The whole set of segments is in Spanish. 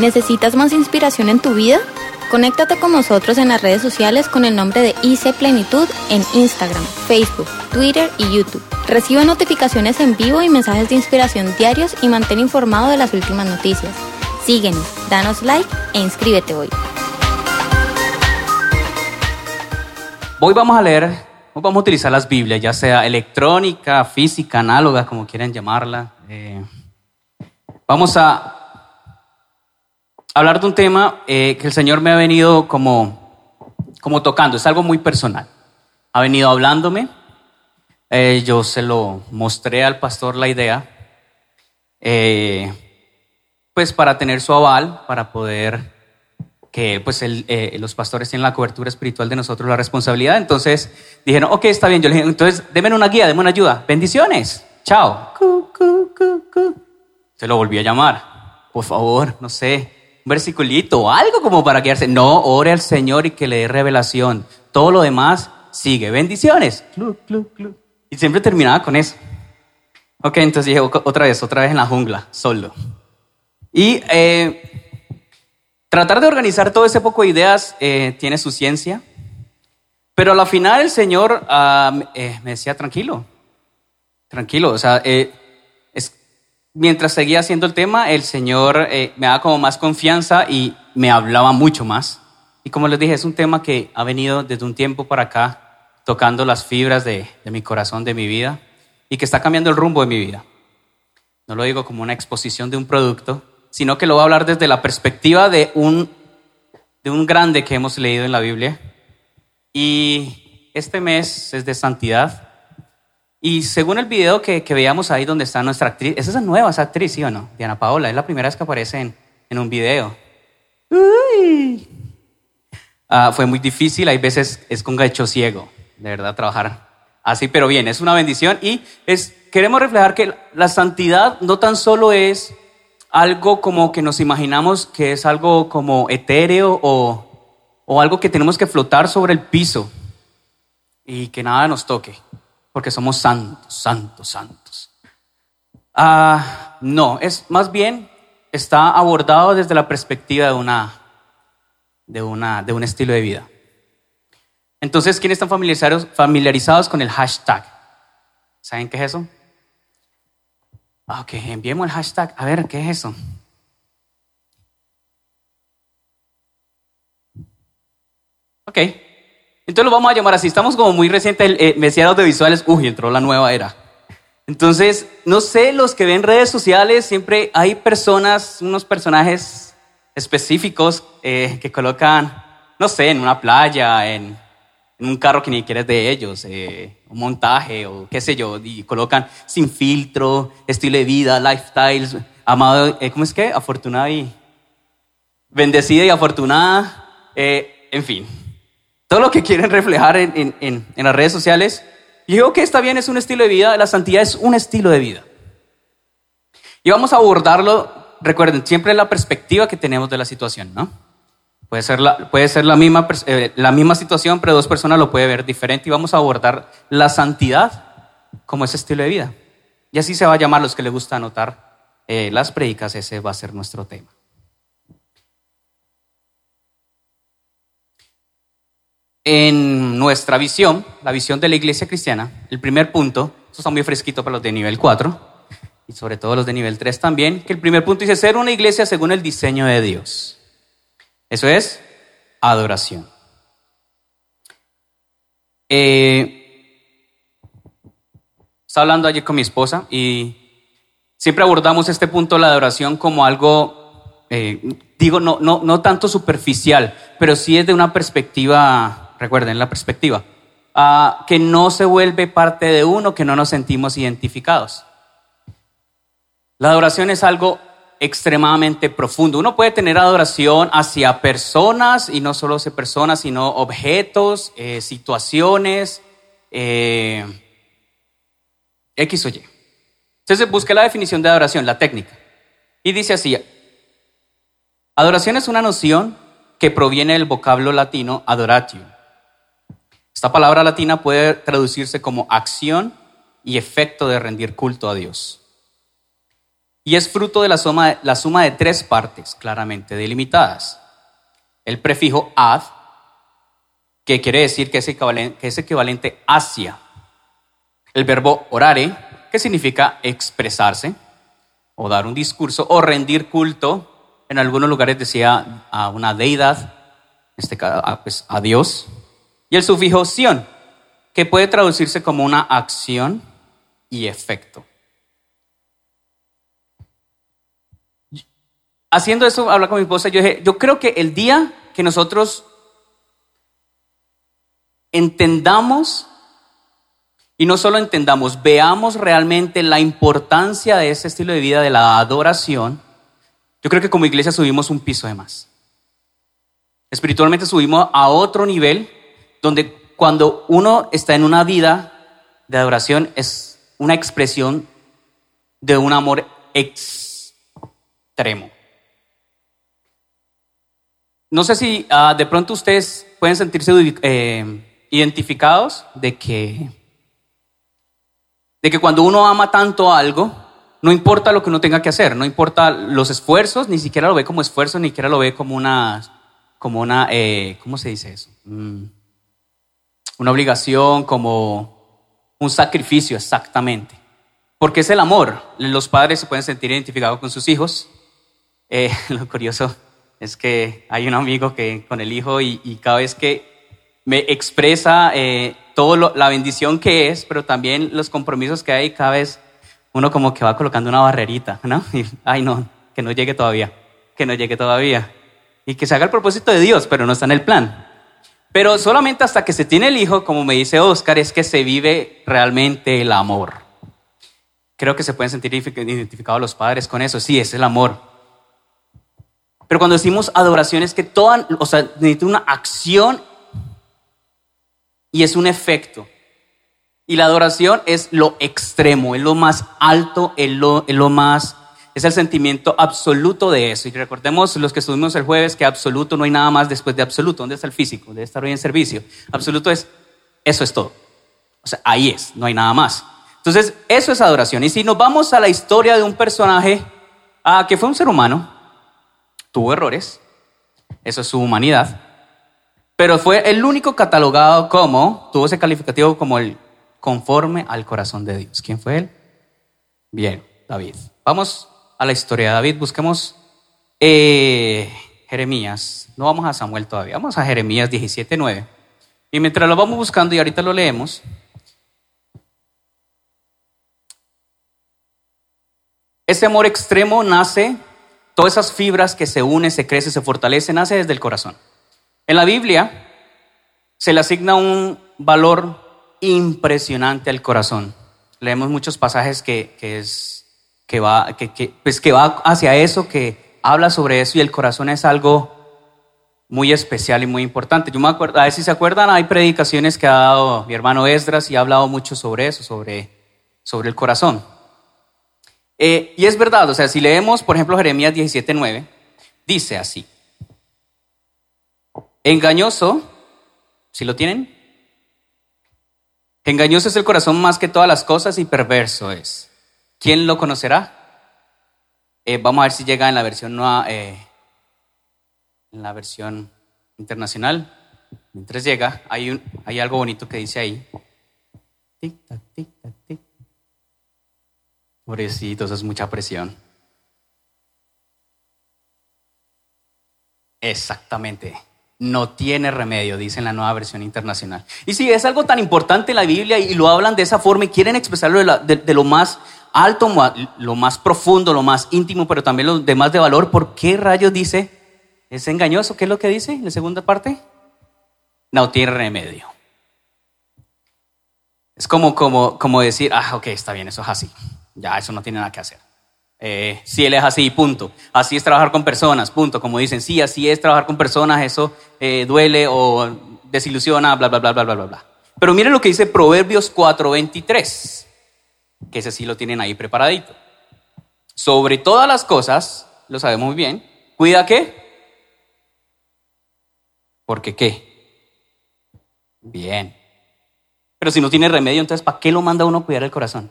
¿Necesitas más inspiración en tu vida? Conéctate con nosotros en las redes sociales con el nombre de IC Plenitud en Instagram, Facebook, Twitter y YouTube. Recibe notificaciones en vivo y mensajes de inspiración diarios y mantén informado de las últimas noticias. Síguenos, danos like e inscríbete hoy. Hoy vamos a leer, hoy vamos a utilizar las Biblias, ya sea electrónica, física, análoga, como quieran llamarla. Eh, vamos a hablar de un tema eh, que el Señor me ha venido como, como tocando, es algo muy personal. Ha venido hablándome, eh, yo se lo mostré al pastor la idea, eh, pues para tener su aval, para poder que pues los pastores tienen la cobertura espiritual de nosotros, la responsabilidad. Entonces dijeron, ok, está bien. Yo le dije, entonces denme una guía, denme una ayuda. Bendiciones. Chao. Se lo volví a llamar. Por favor, no sé, un versiculito, algo como para quedarse. No, ore al Señor y que le dé revelación. Todo lo demás sigue. Bendiciones. Y siempre terminaba con eso. Ok, entonces dije otra vez, otra vez en la jungla, solo. Y eh, tratar de organizar todo ese poco de ideas eh, tiene su ciencia. Pero a la final el Señor ah, eh, me decía, tranquilo, tranquilo. O sea, mientras seguía haciendo el tema, el Señor eh, me daba como más confianza y me hablaba mucho más. Y como les dije, es un tema que ha venido desde un tiempo para acá tocando las fibras de, mi corazón, de mi vida, y que está cambiando el rumbo de mi vida. No lo digo como una exposición de un producto, sino que lo voy a hablar desde la perspectiva de un, de un grande que hemos leído en la Biblia. Y este mes es de santidad, y según el video que, veíamos ahí donde está nuestra actriz, esa es nueva, esa actriz, ¿sí o no? Diana Paola, es la primera vez que aparece en, un video. Ah, fue muy difícil, hay veces es con gacho ciego, de verdad, trabajar así, pero bien, es una bendición y es, queremos reflejar que la santidad no tan solo es algo como que nos imaginamos que es algo como etéreo o, o algo que tenemos que flotar sobre el piso y que nada nos toque porque somos santos, santos, santos. Ah, no, es más bien está abordado desde la perspectiva de una, de una, de un estilo de vida. Entonces, ¿quiénes están familiarizados, con el hashtag? ¿Saben qué es eso? Ah, ok, enviemos el hashtag. A ver, ¿qué es eso? Ok, entonces lo vamos a llamar así. Estamos como muy recientes, el eh, audiovisuales. Uy, entró la nueva era. Entonces, no sé, los que ven redes sociales, siempre hay personas, unos personajes específicos eh, que colocan, no sé, en una playa, en, un carro que ni quieres de ellos, eh, un montaje o qué sé yo, y colocan sin filtro, estilo de vida, lifestyles, amado, eh, ¿cómo es que? Afortunada y bendecida y afortunada, en fin todo lo que quieren reflejar en, las redes sociales. Y digo que está bien, es un estilo de vida, la santidad es un estilo de vida. Y vamos a abordarlo, recuerden, siempre la perspectiva que tenemos de la situación, ¿no? Puede ser, la, puede ser la, misma, eh, la misma situación, pero dos personas lo pueden ver diferente y vamos a abordar la santidad como ese estilo de vida. Y así se va a llamar los que les gusta anotar eh, las predicas, ese va a ser nuestro tema. En nuestra visión, la visión de la iglesia cristiana, el primer punto, esto está muy fresquito para los de nivel 4 y sobre todo los de nivel 3 también, que el primer punto dice ser una iglesia según el diseño de Dios. Eso es adoración. Eh, estaba hablando ayer con mi esposa y siempre abordamos este punto de la adoración como algo, eh, digo, no, no, no tanto superficial, pero sí es de una perspectiva recuerden la perspectiva, ah, que no se vuelve parte de uno, que no nos sentimos identificados. La adoración es algo extremadamente profundo. Uno puede tener adoración hacia personas, y no solo hacia personas, sino objetos, eh, situaciones, eh, X o Y. Entonces busque la definición de adoración, la técnica. Y dice así, adoración es una noción que proviene del vocablo latino adoratio, esta palabra latina puede traducirse como acción y efecto de rendir culto a Dios. y es fruto de la suma, la suma de tres partes claramente delimitadas. El prefijo ad, que quiere decir que es equivalente, que es equivalente hacia. El verbo orare, que significa expresarse o dar un discurso o rendir culto. En algunos lugares decía a una deidad, en este caso pues, a Dios. Y el sufijo sion, que puede traducirse como una acción y efecto. Haciendo eso, habla con mi esposa, yo dije, yo creo que el día que nosotros entendamos y no solo entendamos, veamos realmente la importancia de ese estilo de vida de la adoración, yo creo que como iglesia subimos un piso de más. Espiritualmente subimos a otro nivel donde cuando uno está en una vida de adoración es una expresión de un amor extremo. No sé si ah, de pronto ustedes pueden sentirse eh, identificados de que, de que cuando uno ama tanto algo, no importa lo que uno tenga que hacer, no importa los esfuerzos, ni siquiera lo ve como esfuerzo, ni siquiera lo ve como una, como una, eh, ¿cómo se dice eso? Mm una obligación, como un sacrificio exactamente. Porque es el amor. Los padres se pueden sentir identificados con sus hijos. Eh, lo curioso es que hay un amigo que con el hijo y, cada vez que me expresa eh, toda la bendición que es, pero también los compromisos que hay, cada vez uno como que va colocando una barrerita, ¿no? Y, ay, no, que no llegue todavía, que no llegue todavía. Y que se haga el propósito de Dios, pero no está en el plan. Pero solamente hasta que se tiene el hijo, como me dice Oscar, es que se vive realmente el amor. Creo que se pueden sentir identificados los padres con eso. Sí, es el amor. Pero cuando decimos adoración es que toda, o sea, necesita una acción y es un efecto. Y la adoración es lo extremo, es lo más alto, es lo, es lo más es el sentimiento absoluto de eso. Y recordemos los que estuvimos el jueves que absoluto no hay nada más después de absoluto. ¿Dónde está el físico? Debe estar hoy en servicio. Absoluto es, eso es todo. O sea, ahí es, no hay nada más. Entonces, eso es adoración. Y si nos vamos a la historia de un personaje ah, que fue un ser humano, tuvo errores, eso es su humanidad, pero fue el único catalogado como, tuvo ese calificativo como el conforme al corazón de Dios. ¿Quién fue él? Bien, David. Vamos a la historia de David. Busquemos eh, Jeremías. No vamos a Samuel todavía, vamos a Jeremías 17.9. Y mientras lo vamos buscando y ahorita lo leemos, ese amor extremo nace, todas esas fibras que se unen, se crecen, se fortalecen, nace desde el corazón. En la Biblia se le asigna un valor impresionante al corazón. Leemos muchos pasajes que, que es que va, que, pues que va hacia eso, que habla sobre eso y el corazón es algo muy especial y muy importante. Yo me acuerdo, a ver si se acuerdan, hay predicaciones que ha dado mi hermano Esdras y ha hablado mucho sobre eso, sobre, sobre el corazón. Eh, y es verdad, o sea, si leemos, por ejemplo, Jeremías 17:9, dice así: Engañoso, si lo tienen? Engañoso es el corazón más que todas las cosas y perverso es. ¿Quién lo conocerá? Eh, vamos a ver si llega en la versión nueva, eh, en la versión internacional. Mientras llega, hay, un, hay algo bonito que dice ahí. Tic, tac, tic, tac, tic. Pobrecitos, es mucha presión. Exactamente. No tiene remedio, dice en la nueva versión internacional. Y si es algo tan importante en la Biblia y lo hablan de esa forma y quieren expresarlo de lo más alto, lo más profundo, lo más íntimo, pero también lo demás de valor, ¿por qué rayos dice es engañoso? ¿Qué es lo que dice en la segunda parte? No tiene remedio. Es como, como, como decir, ah, ok, está bien, eso es así. Ya, eso no tiene nada que hacer. Eh, si él es así, punto. Así es trabajar con personas, punto. Como dicen, sí, así es trabajar con personas, eso eh, duele o desilusiona, bla, bla, bla, bla, bla, bla. Pero miren lo que dice Proverbios 4:23 que ese sí lo tienen ahí preparadito. Sobre todas las cosas, lo sabemos muy bien, cuida qué? Porque qué? Bien. Pero si no tiene remedio, entonces ¿para qué lo manda uno a cuidar el corazón?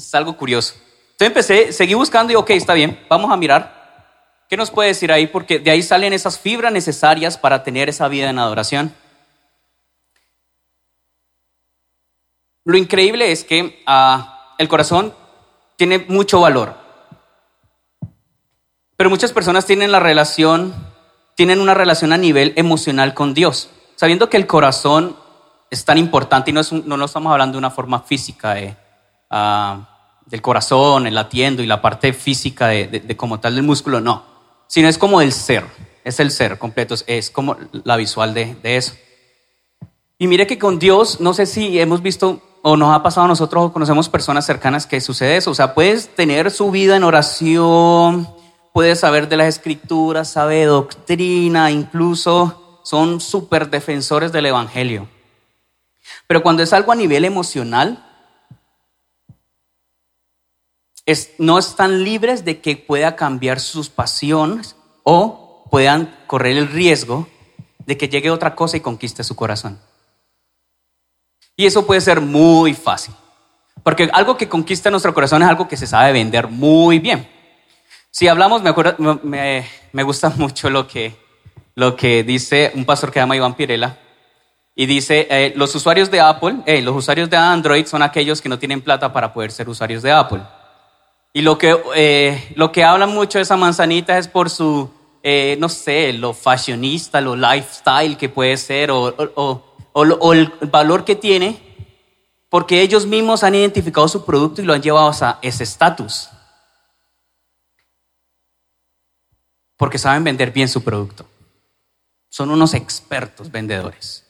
Es, algo curioso. Entonces empecé, seguí buscando y ok, está bien, vamos a mirar. ¿Qué nos puede decir ahí? Porque de ahí salen esas fibras necesarias para tener esa vida en adoración. Lo increíble es que ah, el corazón tiene mucho valor. Pero muchas personas tienen la relación, tienen una relación a nivel emocional con Dios, sabiendo que el corazón es tan importante y no, es no, estamos hablando de una forma física de, ah, del corazón, el latiendo y la parte física de, como tal del músculo, no, sino es como el ser, es el ser completo, es como la visual de, de eso. Y mire que con Dios, no sé si hemos visto o nos ha pasado a nosotros o conocemos personas cercanas que sucede eso. O sea, puedes tener su vida en oración, puedes saber de las escrituras, sabe doctrina, incluso son súper defensores del Evangelio. Pero cuando es algo a nivel emocional, no están libres de que pueda cambiar sus pasiones o puedan correr el riesgo de que llegue otra cosa y conquiste su corazón. Y eso puede ser muy fácil. Porque algo que conquista nuestro corazón es algo que se sabe vender muy bien. Si hablamos, me, acuerdo, me, me gusta mucho lo que, lo que dice un pastor que se llama Iván Pirela. Y dice, eh, los usuarios de Apple, eh, los usuarios de Android son aquellos que no tienen plata para poder ser usuarios de Apple. Y lo que, eh, lo que habla mucho de esa manzanita es por su, no sé, lo fashionista, lo lifestyle que puede ser, o, o o, el valor que tiene porque ellos mismos han identificado su producto y lo han llevado a ese estatus. Porque saben vender bien su producto. Son unos expertos vendedores.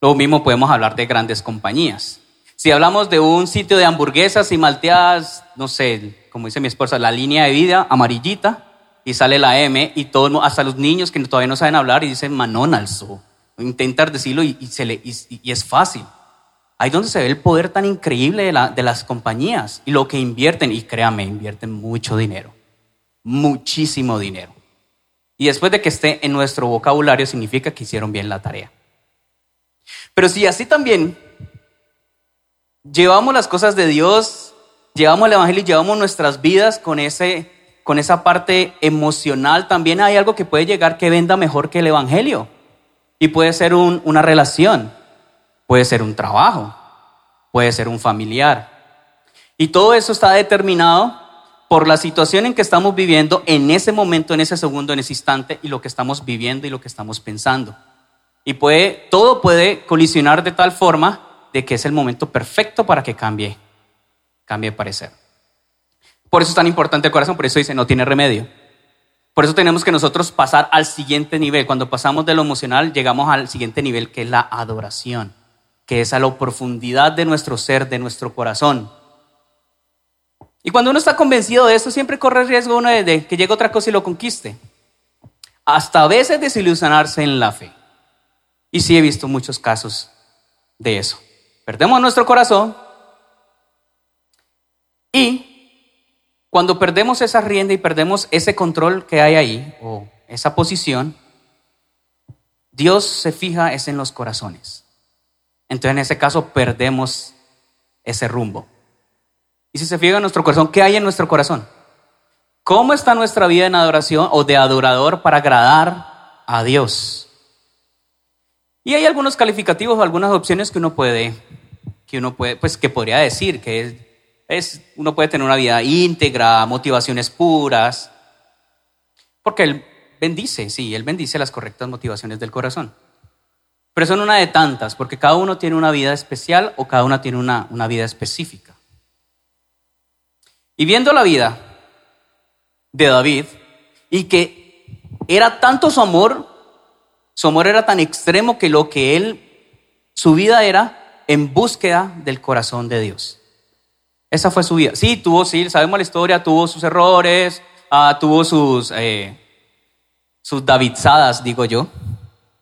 Lo mismo podemos hablar de grandes compañías. Si hablamos de un sitio de hamburguesas y malteadas, no sé, como dice mi esposa, la línea de vida amarillita y sale la M y todo, hasta los niños que todavía no saben hablar y dicen Manonalds o intentar decirlo y, es fácil. Ahí donde se ve el poder tan increíble de, de las compañías y lo que invierten, y créame, invierten mucho dinero, muchísimo dinero. Y después de que esté en nuestro vocabulario significa que hicieron bien la tarea. Pero si así también llevamos las cosas de Dios, llevamos el Evangelio y llevamos nuestras vidas con, ese, con esa parte emocional, también hay algo que puede llegar que venda mejor que el Evangelio. Y puede ser una relación, puede ser un trabajo, puede ser un familiar. Y todo eso está determinado por la situación en que estamos viviendo en ese momento, en ese segundo, en ese instante, y lo que estamos viviendo y lo que estamos pensando. Y puede, todo puede colisionar de tal forma de que es el momento perfecto para que cambie, cambie de parecer. Por eso es tan importante el corazón, por eso dice, no tiene remedio. Por eso tenemos que nosotros pasar al siguiente nivel. Cuando pasamos de lo emocional, llegamos al siguiente nivel, que es la adoración, que es a la profundidad de nuestro ser, de nuestro corazón. Y cuando uno está convencido de eso, siempre corre el riesgo uno de, que llegue otra cosa y lo conquiste. Hasta a veces desilusionarse en la fe. Y sí he visto muchos casos de eso. Perdemos nuestro corazón y cuando perdemos esa rienda y perdemos ese control que hay ahí, o esa posición, Dios se fija es en los corazones. Entonces en ese caso perdemos ese rumbo. Y si se fija en nuestro corazón, ¿qué hay en nuestro corazón? ¿Cómo está nuestra vida en adoración o de adorador para agradar a Dios? Y hay algunos calificativos o algunas opciones que uno puede, que uno puede, pues que podría decir que es es, uno puede tener una vida íntegra, motivaciones puras, porque Él bendice, sí, Él bendice las correctas motivaciones del corazón. Pero son una de tantas, porque cada uno tiene una vida especial o cada una tiene una, una vida específica. Y viendo la vida de David, y que era tanto su amor, su amor era tan extremo que lo que él, su vida era en búsqueda del corazón de Dios. Esa fue su vida. Sí, tuvo, sí, sabemos la historia, tuvo sus errores, ah, tuvo sus, eh, sus davidzadas, digo yo.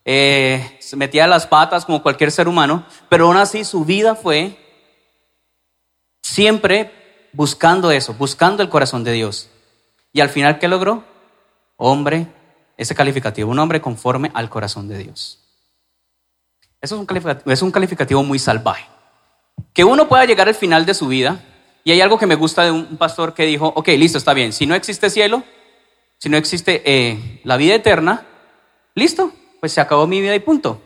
Eh, se metía las patas como cualquier ser humano, pero aún así su vida fue siempre buscando eso, buscando el corazón de Dios. Y al final, ¿qué logró? Hombre, ese calificativo, un hombre conforme al corazón de Dios. Eso es un calificativo, es un calificativo muy salvaje. Que uno pueda llegar al final de su vida Y hay algo que me gusta de un pastor que dijo, ok, listo, está bien, si no existe cielo, si no existe eh, la vida eterna, listo, pues se acabó mi vida y punto.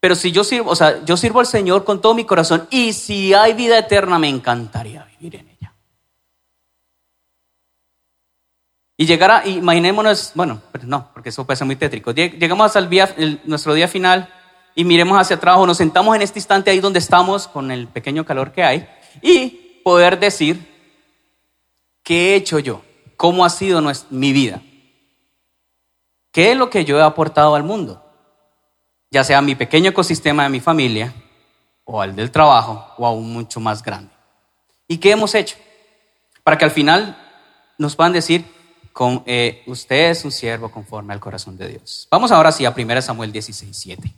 Pero si yo sirvo, o sea, yo sirvo al Señor con todo mi corazón y si hay vida eterna, me encantaría vivir en ella. Y llegar imaginémonos, bueno, no, porque eso puede ser muy tétrico. Llegamos al día, nuestro día final y miremos hacia atrás o nos sentamos en este instante ahí donde estamos con el pequeño calor que hay y poder decir, ¿qué he hecho yo? ¿Cómo ha sido mi vida? ¿Qué es lo que yo he aportado al mundo? Ya sea a mi pequeño ecosistema de mi familia, o al del trabajo, o aún mucho más grande. ¿Y qué hemos hecho? Para que al final nos puedan decir, con, eh, usted es un siervo conforme al corazón de Dios. Vamos ahora sí a 1 Samuel 16, 7.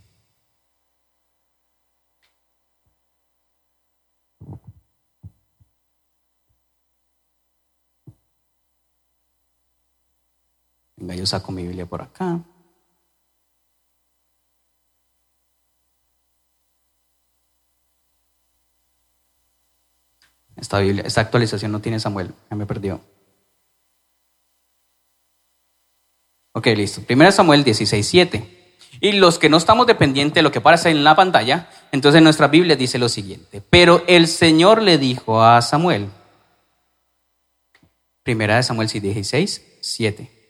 Venga, yo saco mi Biblia por acá. Esta, Biblia, esta actualización no tiene Samuel, ya me perdió. Ok, listo. Primero Samuel 16, 7. Y los que no estamos dependientes de lo que pasa en la pantalla, entonces nuestra Biblia dice lo siguiente. Pero el Señor le dijo a Samuel, primera de Samuel 16, 7.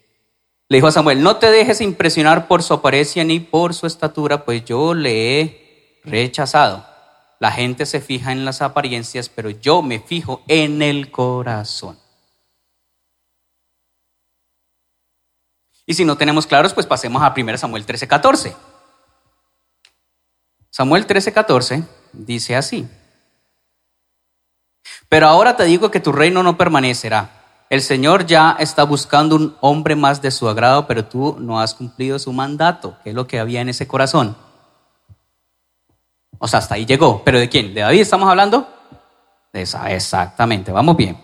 Le dijo a Samuel, no te dejes impresionar por su apariencia ni por su estatura, pues yo le he rechazado. La gente se fija en las apariencias, pero yo me fijo en el corazón. Y si no tenemos claros, pues pasemos a 1 Samuel 13:14. Samuel 13:14 dice así. Pero ahora te digo que tu reino no permanecerá el Señor ya está buscando un hombre más de su agrado, pero tú no has cumplido su mandato, que es lo que había en ese corazón. O sea, hasta ahí llegó. ¿Pero de quién? ¿De David estamos hablando? Exactamente, vamos bien.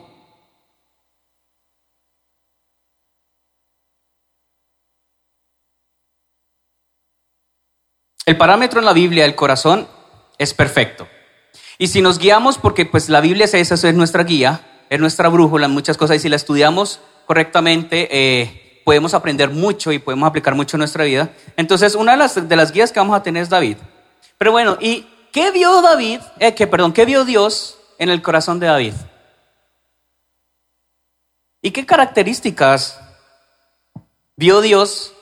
El parámetro en la Biblia del corazón es perfecto. Y si nos guiamos, porque pues la Biblia es esa, es nuestra guía, es nuestra brújula en muchas cosas y si la estudiamos correctamente eh, podemos aprender mucho y podemos aplicar mucho en nuestra vida. Entonces, una de las, guías que vamos a tener es David. Pero bueno, ¿y qué vio David? Eh, que, perdón, ¿qué vio Dios en el corazón de David? ¿Y qué características vio Dios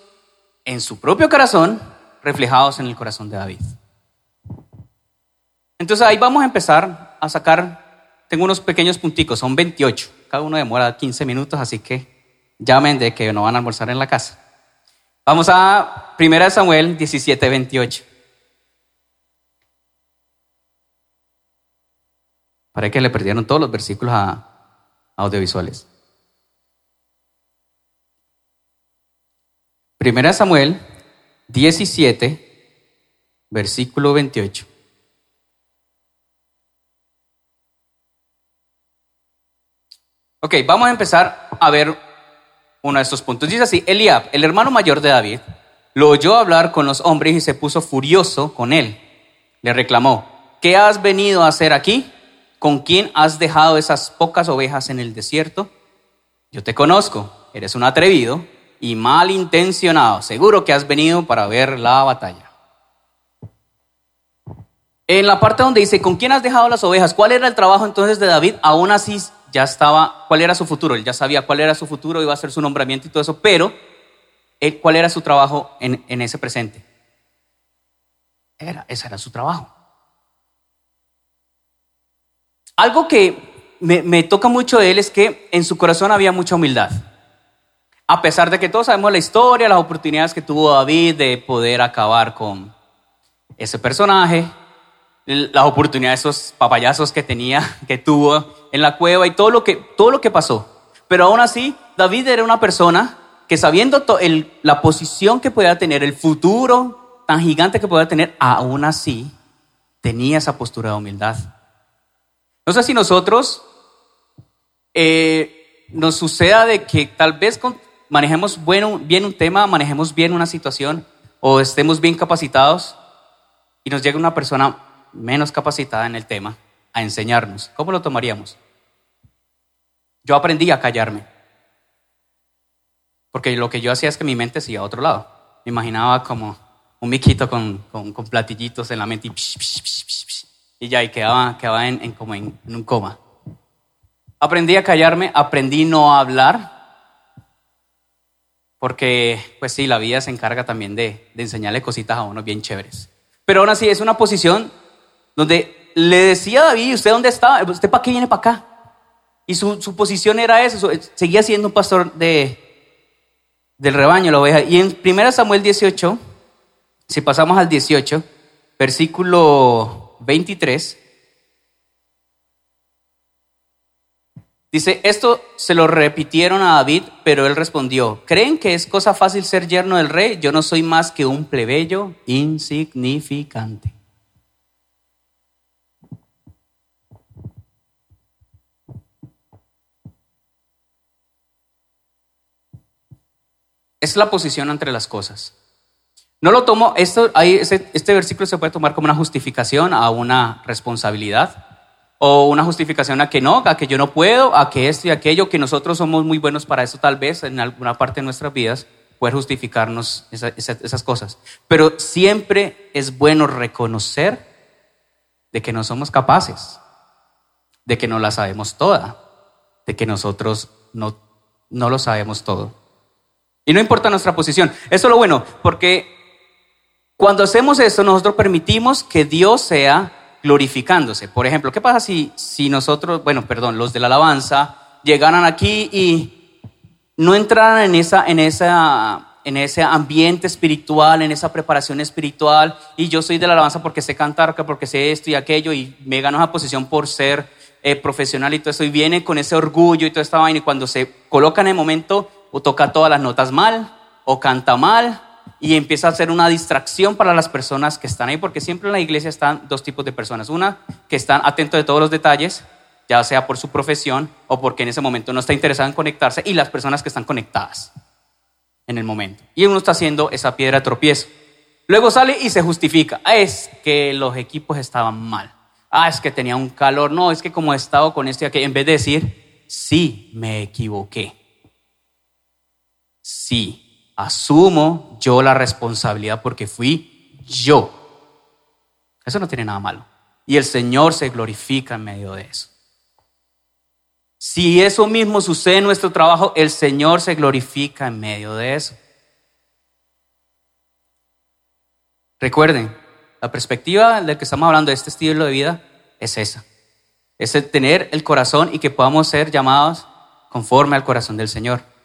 en su propio corazón reflejados en el corazón de David? Entonces ahí vamos a empezar a sacar tengo unos pequeños punticos, son 28. Cada uno demora 15 minutos, así que llamen de que no van a almorzar en la casa. Vamos a 1 Samuel 17, 28. Parece que le perdieron todos los versículos a, audiovisuales. 1 Samuel 17, versículo 28. Ok, vamos a empezar a ver uno de estos puntos. Dice así, Eliab, el hermano mayor de David, lo oyó hablar con los hombres y se puso furioso con él. Le reclamó, ¿qué has venido a hacer aquí? ¿Con quién has dejado esas pocas ovejas en el desierto? Yo te conozco, eres un atrevido y malintencionado. Seguro que has venido para ver la batalla. En la parte donde dice, ¿con quién has dejado las ovejas? ¿Cuál era el trabajo entonces de David? Aún así ya estaba, cuál era su futuro, él ya sabía cuál era su futuro, iba a ser su nombramiento y todo eso, pero cuál era su trabajo en, ese presente. Era, ese era su trabajo. Algo que me, me toca mucho de él es que en su corazón había mucha humildad. A pesar de que todos sabemos la historia, las oportunidades que tuvo David de poder acabar con ese personaje, las oportunidades, esos papayazos que tenía, que tuvo en la cueva y todo lo que, todo lo que pasó. Pero aún así, David era una persona que sabiendo la posición que podía tener, el futuro tan gigante que podía tener, aún así tenía esa postura de humildad. No sé si nosotros eh, nos suceda de que tal vez manejemos bien un tema, manejemos bien una situación o estemos bien capacitados y nos llega una persona menos capacitada en el tema a enseñarnos. ¿Cómo lo tomaríamos? Yo aprendí a callarme. Porque lo que yo hacía es que mi mente se iba a otro lado. Me imaginaba como un miquito con, platillitos en la mente y, ya, y quedaba, quedaba en, como en, un coma. Aprendí a callarme, aprendí no a hablar, porque pues sí, la vida se encarga también de, de enseñarle cositas a uno bien chéveres. Pero aún así es una posición donde le decía a David, ¿usted dónde estaba? ¿Usted para qué viene para acá? Y su, su posición era eso, seguía siendo un pastor de, del rebaño, la oveja. Y en 1 Samuel 18, si pasamos al 18, versículo 23, dice, esto se lo repitieron a David, pero él respondió, ¿creen que es cosa fácil ser yerno del rey? Yo no soy más que un plebeyo insignificante. Es la posición entre las cosas. No lo tomo, esto, este, este versículo se puede tomar como una justificación a una responsabilidad o una justificación a que no, a que yo no puedo, a que esto y aquello, que nosotros somos muy buenos para eso tal vez en alguna parte de nuestras vidas, poder justificarnos esas cosas. Pero siempre es bueno reconocer de que no somos capaces, de que no la sabemos toda, de que nosotros no, no lo sabemos todo. Y no importa nuestra posición. Eso es lo bueno, porque cuando hacemos eso, nosotros permitimos que Dios sea glorificándose. Por ejemplo, ¿qué pasa si, si nosotros, bueno, perdón, los de la alabanza, llegaran aquí y no entraran en, esa, en, esa, en ese ambiente espiritual, en esa preparación espiritual, y yo soy de la alabanza porque sé cantar, porque sé esto y aquello, y me gano esa posición por ser eh, profesional y todo eso, y viene con ese orgullo y toda esta vaina, y cuando se coloca en el momento, o toca todas las notas mal, o canta mal, y empieza a ser una distracción para las personas que están ahí, porque siempre en la iglesia están dos tipos de personas. Una que están atentos de todos los detalles, ya sea por su profesión o porque en ese momento no está interesado en conectarse, y las personas que están conectadas en el momento. Y uno está haciendo esa piedra de tropiezo. Luego sale y se justifica. Ah, es que los equipos estaban mal. Ah, es que tenía un calor. No, es que como he estado con esto y aquello, en vez de decir, sí, me equivoqué Sí, asumo yo la responsabilidad porque fui yo. Eso no tiene nada malo. Y el Señor se glorifica en medio de eso. Si eso mismo sucede en nuestro trabajo, el Señor se glorifica en medio de eso. Recuerden, la perspectiva de que estamos hablando de este estilo de vida es esa. Es el tener el corazón y que podamos ser llamados conforme al corazón del Señor.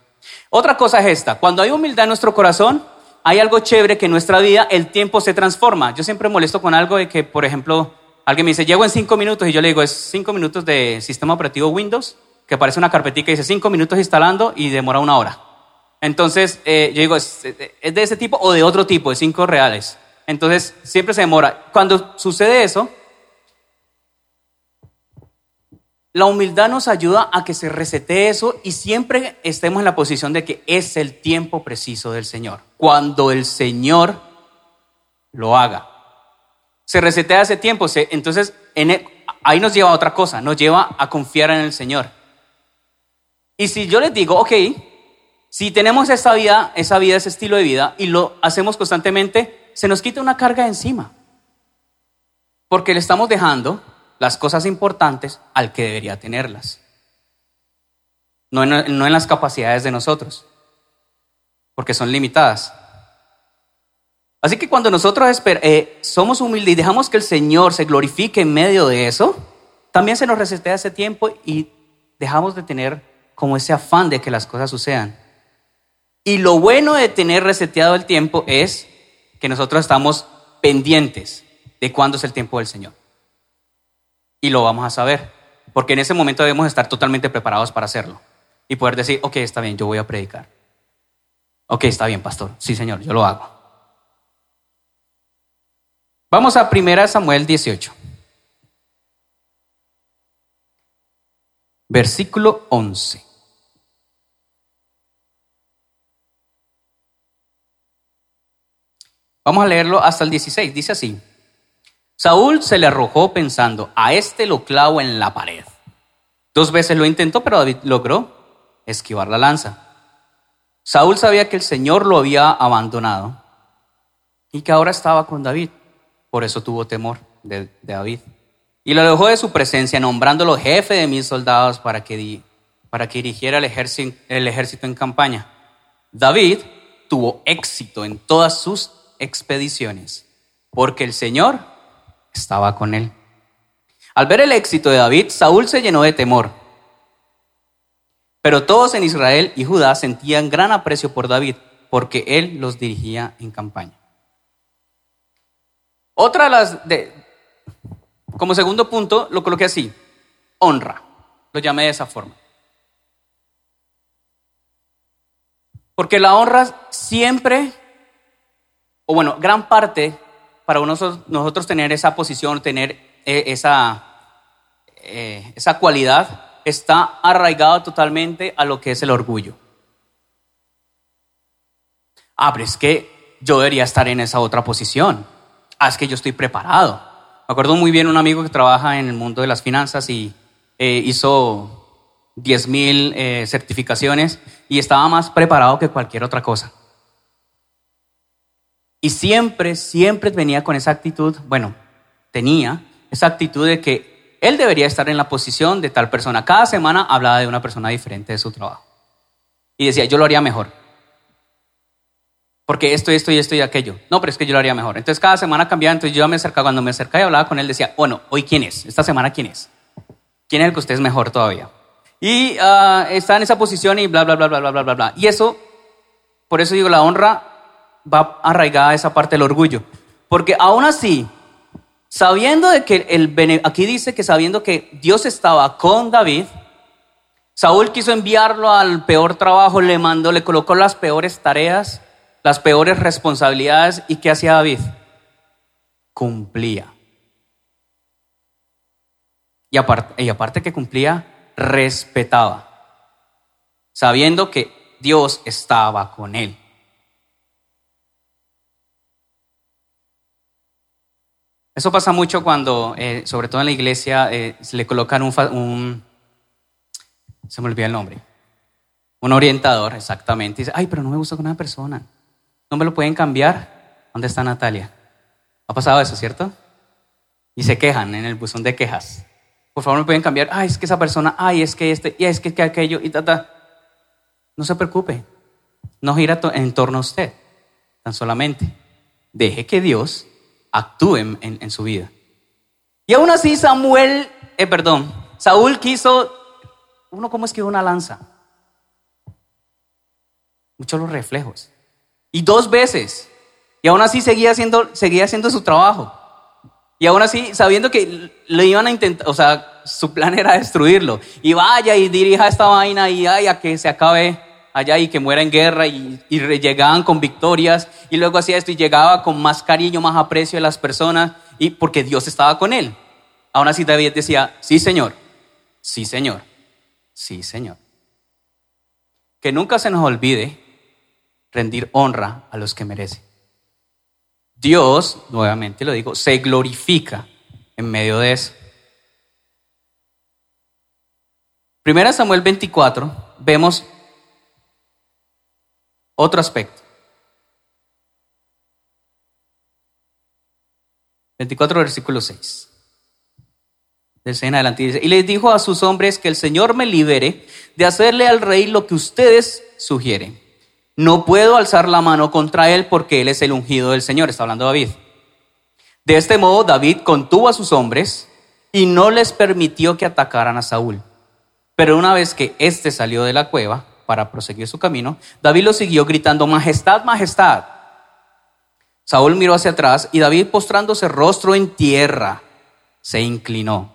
Otra cosa es esta, cuando hay humildad en nuestro corazón, hay algo chévere que en nuestra vida el tiempo se transforma. Yo siempre molesto con algo de que, por ejemplo, alguien me dice, llego en cinco minutos y yo le digo, es cinco minutos de sistema operativo Windows, que aparece una carpetita y dice cinco minutos instalando y demora una hora. Entonces, eh, yo digo, ¿es, ¿es de ese tipo o de otro tipo, de cinco reales? Entonces, siempre se demora. Cuando sucede eso, La humildad nos ayuda a que se resete eso y siempre estemos en la posición de que es el tiempo preciso del Señor. Cuando el Señor lo haga. Se resetea ese tiempo. entonces, e, ahí nos lleva a otra cosa. Nos lleva a confiar en el Señor. Y si yo les digo, ok, si tenemos esa vida, esa vida, ese estilo de vida y lo hacemos constantemente, se nos quita una carga encima. Porque le estamos dejando las cosas importantes al que debería tenerlas. No en, las capacidades de nosotros, porque son limitadas. Así que cuando nosotros eh, somos humildes y dejamos que el Señor se glorifique en medio de eso, también se nos resetea ese tiempo y dejamos de tener como ese afán de que las cosas sucedan. Y lo bueno de tener reseteado el tiempo es que nosotros estamos pendientes de cuándo es el tiempo del Señor y lo vamos a saber, porque en ese momento debemos estar totalmente preparados para hacerlo y poder decir, ok, está bien, yo voy a predicar. Ok, está bien, pastor. Sí, señor, yo lo hago. Vamos a 1 Samuel 18. Versículo 11. Vamos a leerlo hasta el 16. Dice así. Saúl se le arrojó pensando, a este lo clavo en la pared. Dos veces lo intentó, pero David logró esquivar la lanza. Saúl sabía que el Señor lo había abandonado y que ahora estaba con David. Por eso tuvo temor de, David. Y lo alejó de su presencia, nombrándolo jefe de mis soldados para que, para que dirigiera el ejército en campaña. David tuvo éxito en todas sus expediciones, porque el Señor estaba con él. Al ver el éxito de David, Saúl se llenó de temor. Pero todos en Israel y Judá sentían gran aprecio por David, porque él los dirigía en campaña. Otra de las, de, como segundo punto, lo coloqué así, honra. Lo llamé de esa forma. Porque la honra siempre, o bueno, gran parte para nosotros, tener esa posición, tener eh, esa, eh, esa cualidad, está arraigado totalmente a lo que es el orgullo. Ah, pero es que yo debería estar en esa otra posición. Ah, es que yo estoy preparado. Me acuerdo muy bien un amigo que trabaja en el mundo de las finanzas y eh, hizo 10 mil eh, certificaciones y estaba más preparado que cualquier otra cosa. Y siempre, siempre venía con esa actitud, bueno, tenía esa actitud de que él debería estar en la posición de tal persona. Cada semana hablaba de una persona diferente de su trabajo. Y decía, yo lo haría mejor. Porque esto, esto y esto y aquello. No, pero es que yo lo haría mejor. Entonces cada semana cambiaba, entonces yo me acercaba, cuando me acercaba y hablaba con él, decía, bueno, hoy quién es, esta semana quién es. ¿Quién es el que usted es mejor todavía? Y uh, está en esa posición y bla, bla, bla, bla, bla, bla, bla. Y eso, por eso digo, la honra va arraigada esa parte del orgullo. Porque aún así, sabiendo de que el, aquí dice que sabiendo que Dios estaba con David, Saúl quiso enviarlo al peor trabajo, le mandó, le colocó las peores tareas, las peores responsabilidades. ¿Y qué hacía David? Cumplía. Y y aparte que cumplía, respetaba, sabiendo que Dios estaba con él. Eso pasa mucho cuando, eh, sobre todo en la iglesia, eh, se le colocan un, se me olvida el nombre, un orientador, exactamente. dice, ay, pero no me gusta con una persona. ¿No me lo pueden cambiar? ¿Dónde está Natalia? Ha pasado eso, ¿cierto? Y se quejan en el buzón de quejas. Por favor, me pueden cambiar. Ay, es que esa persona, ay, es que este, y es que, aquello, y ta, No se preocupe. No gira en torno a usted. Tan solamente. Deje que Dios actúe en, su vida. Y aún así, Samuel, eh, perdón, Saúl quiso. Uno, ¿cómo escribe una lanza? Muchos los reflejos. Y dos veces. Y aún así seguía haciendo, seguía haciendo su trabajo. Y aún así, sabiendo que le iban a intentar, o sea, su plan era destruirlo. Y vaya y dirija esta vaina y a que se acabe allá y que muera en guerra y, llegaban con victorias y luego hacía esto y llegaba con más cariño, más aprecio de las personas y porque Dios estaba con él. Aún así David decía, sí Señor, sí Señor, sí Señor. Que nunca se nos olvide rendir honra a los que merecen. Dios, nuevamente lo digo, se glorifica en medio de eso. Primera Samuel 24, vemos otro aspecto. 24, versículo 6. Del en adelante dice, y les dijo a sus hombres que el Señor me libere de hacerle al rey lo que ustedes sugieren. No puedo alzar la mano contra él porque él es el ungido del Señor, está hablando David. De este modo David contuvo a sus hombres y no les permitió que atacaran a Saúl. Pero una vez que éste salió de la cueva para proseguir su camino, David lo siguió gritando, Majestad, Majestad. Saúl miró hacia atrás y David postrándose rostro en tierra, se inclinó.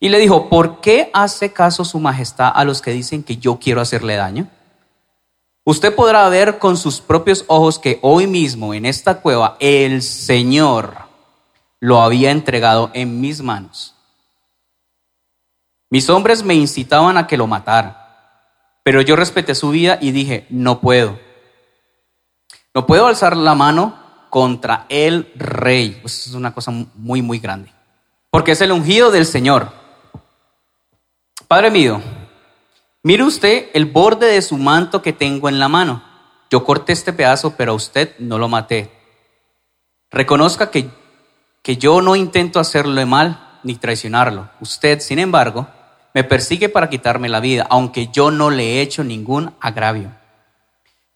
Y le dijo, ¿por qué hace caso su majestad a los que dicen que yo quiero hacerle daño? Usted podrá ver con sus propios ojos que hoy mismo en esta cueva el Señor lo había entregado en mis manos. Mis hombres me incitaban a que lo matara, pero yo respeté su vida y dije, no puedo. No puedo alzar la mano contra el rey. Pues es una cosa muy, muy grande. Porque es el ungido del Señor. Padre mío, mire usted el borde de su manto que tengo en la mano. Yo corté este pedazo, pero a usted no lo maté. Reconozca que, que yo no intento hacerle mal ni traicionarlo. Usted, sin embargo, me persigue para quitarme la vida, aunque yo no le he hecho ningún agravio.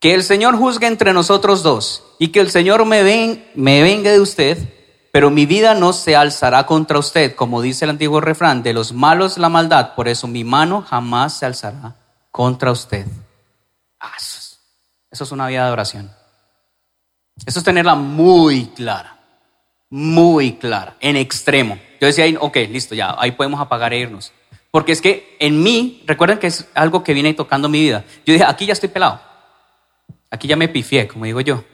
Que el Señor juzgue entre nosotros dos y que el Señor me, ven, me venga de usted, pero mi vida no se alzará contra usted, como dice el antiguo refrán, de los malos la maldad, por eso mi mano jamás se alzará contra usted. Ah, eso es una vida de oración. Eso es tenerla muy clara, muy clara, en extremo. Yo decía, ok, listo, ya, ahí podemos apagar e irnos. Porque es que en mí, recuerden que es algo que viene tocando mi vida. Yo dije, aquí ya estoy pelado. Aquí ya me pifié, como digo yo.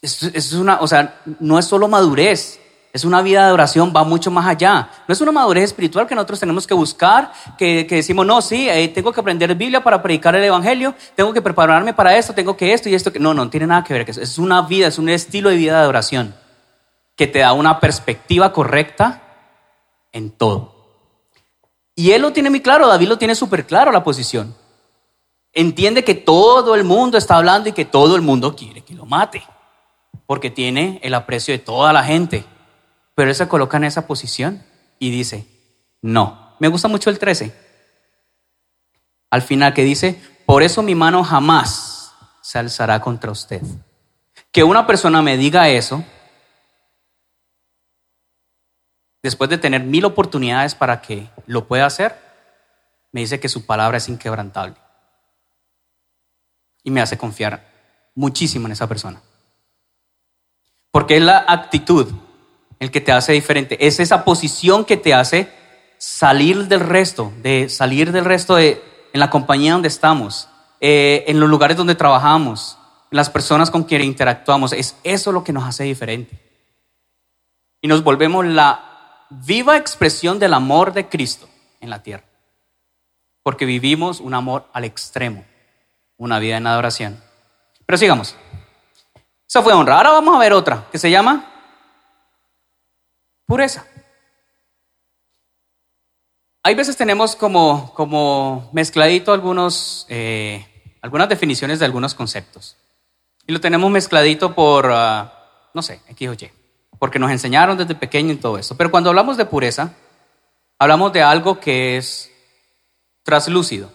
Es, una, o sea, no es solo madurez, es una vida de oración, va mucho más allá. No es una madurez espiritual que nosotros tenemos que buscar, que, que decimos, no, sí, eh, tengo que aprender Biblia para predicar el Evangelio, tengo que prepararme para esto, tengo que esto y esto. No, no tiene nada que ver. Es una vida, es un estilo de vida de oración que te da una perspectiva correcta en todo. Y él lo tiene muy claro, David lo tiene súper claro la posición entiende que todo el mundo está hablando y que todo el mundo quiere que lo mate, porque tiene el aprecio de toda la gente. Pero él se coloca en esa posición y dice, no, me gusta mucho el 13. Al final que dice, por eso mi mano jamás se alzará contra usted. Que una persona me diga eso, después de tener mil oportunidades para que lo pueda hacer, me dice que su palabra es inquebrantable y me hace confiar muchísimo en esa persona. Porque es la actitud el que te hace diferente, es esa posición que te hace salir del resto, de salir del resto de en la compañía donde estamos, eh, en los lugares donde trabajamos, en las personas con quienes interactuamos. Es eso lo que nos hace diferente. Y nos volvemos la viva expresión del amor de Cristo en la tierra. Porque vivimos un amor al extremo una vida en adoración. Pero sigamos. Eso fue honra. Ahora vamos a ver otra que se llama pureza. Hay veces tenemos como, como mezcladito algunos, eh, algunas definiciones de algunos conceptos. Y lo tenemos mezcladito por, ah, no sé, X o Y. Porque nos enseñaron desde pequeño y todo eso. Pero cuando hablamos de pureza, hablamos de algo que es traslúcido.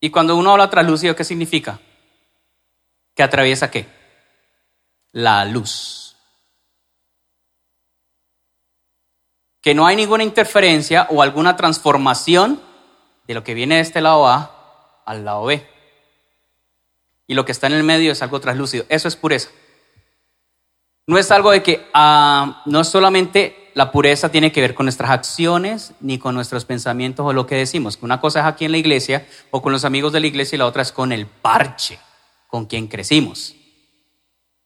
Y cuando uno habla translúcido, ¿qué significa? Que atraviesa qué? La luz. Que no hay ninguna interferencia o alguna transformación de lo que viene de este lado A al lado B. Y lo que está en el medio es algo translúcido. Eso es pureza. No es algo de que ah, no solamente la pureza tiene que ver con nuestras acciones ni con nuestros pensamientos o lo que decimos. Una cosa es aquí en la iglesia o con los amigos de la iglesia y la otra es con el parche, con quien crecimos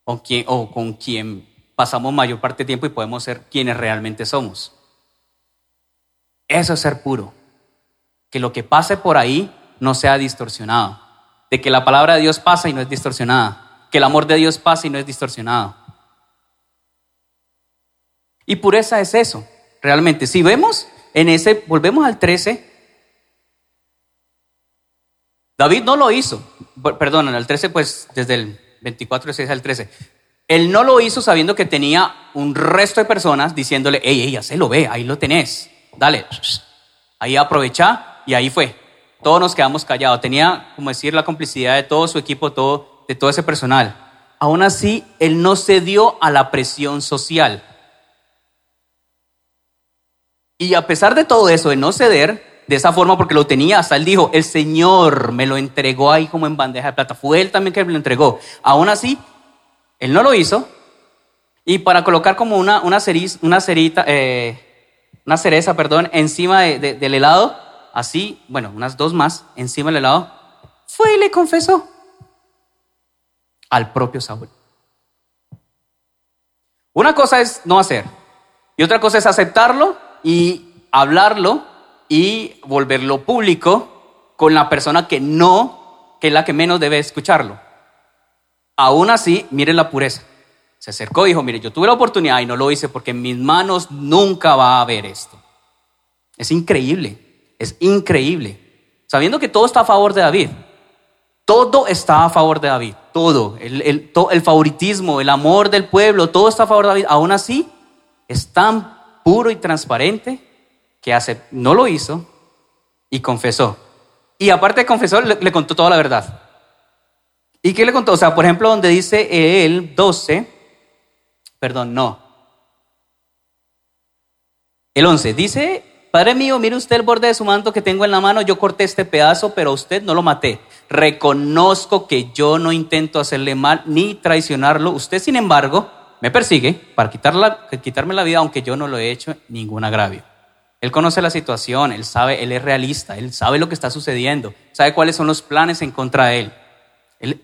o, o con quien pasamos mayor parte del tiempo y podemos ser quienes realmente somos. Eso es ser puro. Que lo que pase por ahí no sea distorsionado. De que la palabra de Dios pasa y no es distorsionada. Que el amor de Dios pasa y no es distorsionado. Y pureza es eso, realmente. Si vemos en ese, volvemos al 13, David no lo hizo, perdón, el 13 pues desde el 24 al 13. Él no lo hizo sabiendo que tenía un resto de personas diciéndole, ey, ey, ya se lo ve, ahí lo tenés, dale, ahí aprovecha y ahí fue. Todos nos quedamos callados. Tenía, como decir, la complicidad de todo su equipo, todo, de todo ese personal. Aún así, él no cedió a la presión social. Y a pesar de todo eso, de no ceder de esa forma, porque lo tenía, hasta él dijo, el Señor me lo entregó ahí como en bandeja de plata. Fue él también que me lo entregó. Aún así, él no lo hizo. Y para colocar como una, una, una, cerita, eh, una cereza perdón, encima del helado, así, bueno, unas dos más encima del helado, fue y le confesó al propio Saúl. Una cosa es no hacer y otra cosa es aceptarlo y hablarlo y volverlo público con la persona que no, que es la que menos debe escucharlo. Aún así, mire la pureza. Se acercó y dijo, mire, yo tuve la oportunidad y no lo hice porque en mis manos nunca va a haber esto. Es increíble, es increíble. Sabiendo que todo está a favor de David. Todo está a favor de David, todo. El, el favoritismo, el amor del pueblo, todo está a favor de David. Aún así, es tan puro y transparente que no lo hizo y confesó. Y aparte de confesó, le, contó toda la verdad. ¿Y qué le contó? O sea, por ejemplo, donde dice él 12, perdón, no. El 11 dice, Padre mío, mire usted el borde de su manto que tengo en la mano, yo corté este pedazo, pero usted no lo maté. Reconozco que yo no intento hacerle mal ni traicionarlo. Usted, sin embargo, me persigue para quitarme la vida, aunque yo no lo he hecho ningún agravio. Él conoce la situación, él sabe, él es realista, él sabe lo que está sucediendo, sabe cuáles son los planes en contra de él. Él,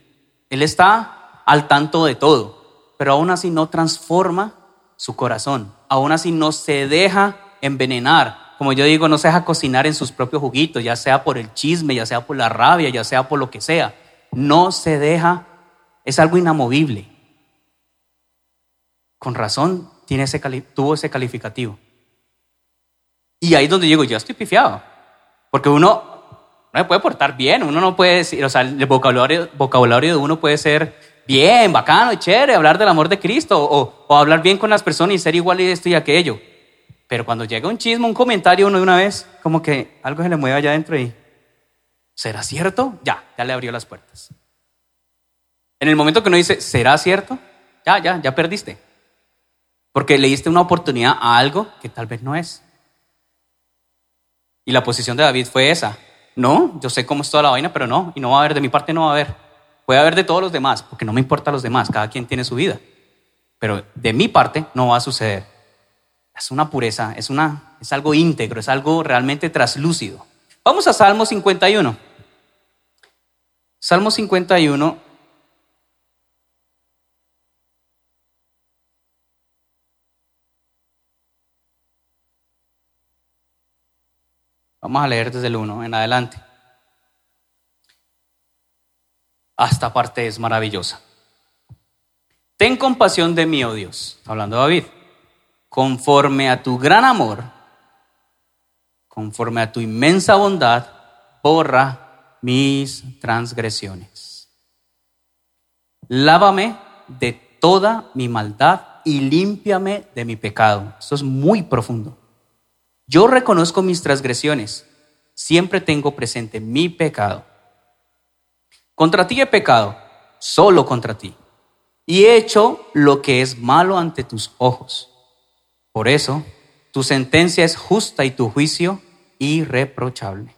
él está al tanto de todo, pero aún así no transforma su corazón, aún así no se deja envenenar. Como yo digo, no se deja cocinar en sus propios juguitos, ya sea por el chisme, ya sea por la rabia, ya sea por lo que sea. No se deja, es algo inamovible. Con razón tiene ese, tuvo ese calificativo. Y ahí es donde digo, yo estoy pifiado. Porque uno no puede portar bien, uno no puede decir, o sea, el vocabulario, vocabulario de uno puede ser bien, bacano chévere, hablar del amor de Cristo o, o hablar bien con las personas y ser igual y esto y aquello. Pero cuando llega un chisme, un comentario uno de una vez, como que algo se le mueve allá adentro y, ¿será cierto? Ya, ya le abrió las puertas. En el momento que uno dice, ¿será cierto? Ya, ya, ya perdiste. Porque le diste una oportunidad a algo que tal vez no es. Y la posición de David fue esa. No, yo sé cómo es toda la vaina, pero no, y no va a haber, de mi parte no va a haber. Puede haber de todos los demás, porque no me importa los demás, cada quien tiene su vida. Pero de mi parte no va a suceder. Es una pureza, es, una, es algo íntegro, es algo realmente traslúcido. Vamos a Salmo 51. Salmo 51 Vamos a leer desde el 1 en adelante. Esta parte es maravillosa. Ten compasión de mí, oh Dios, hablando David, conforme a tu gran amor, conforme a tu inmensa bondad, borra mis transgresiones. Lávame de toda mi maldad y límpiame de mi pecado. Esto es muy profundo. Yo reconozco mis transgresiones, siempre tengo presente mi pecado. Contra ti he pecado, solo contra ti, y he hecho lo que es malo ante tus ojos. Por eso, tu sentencia es justa y tu juicio irreprochable.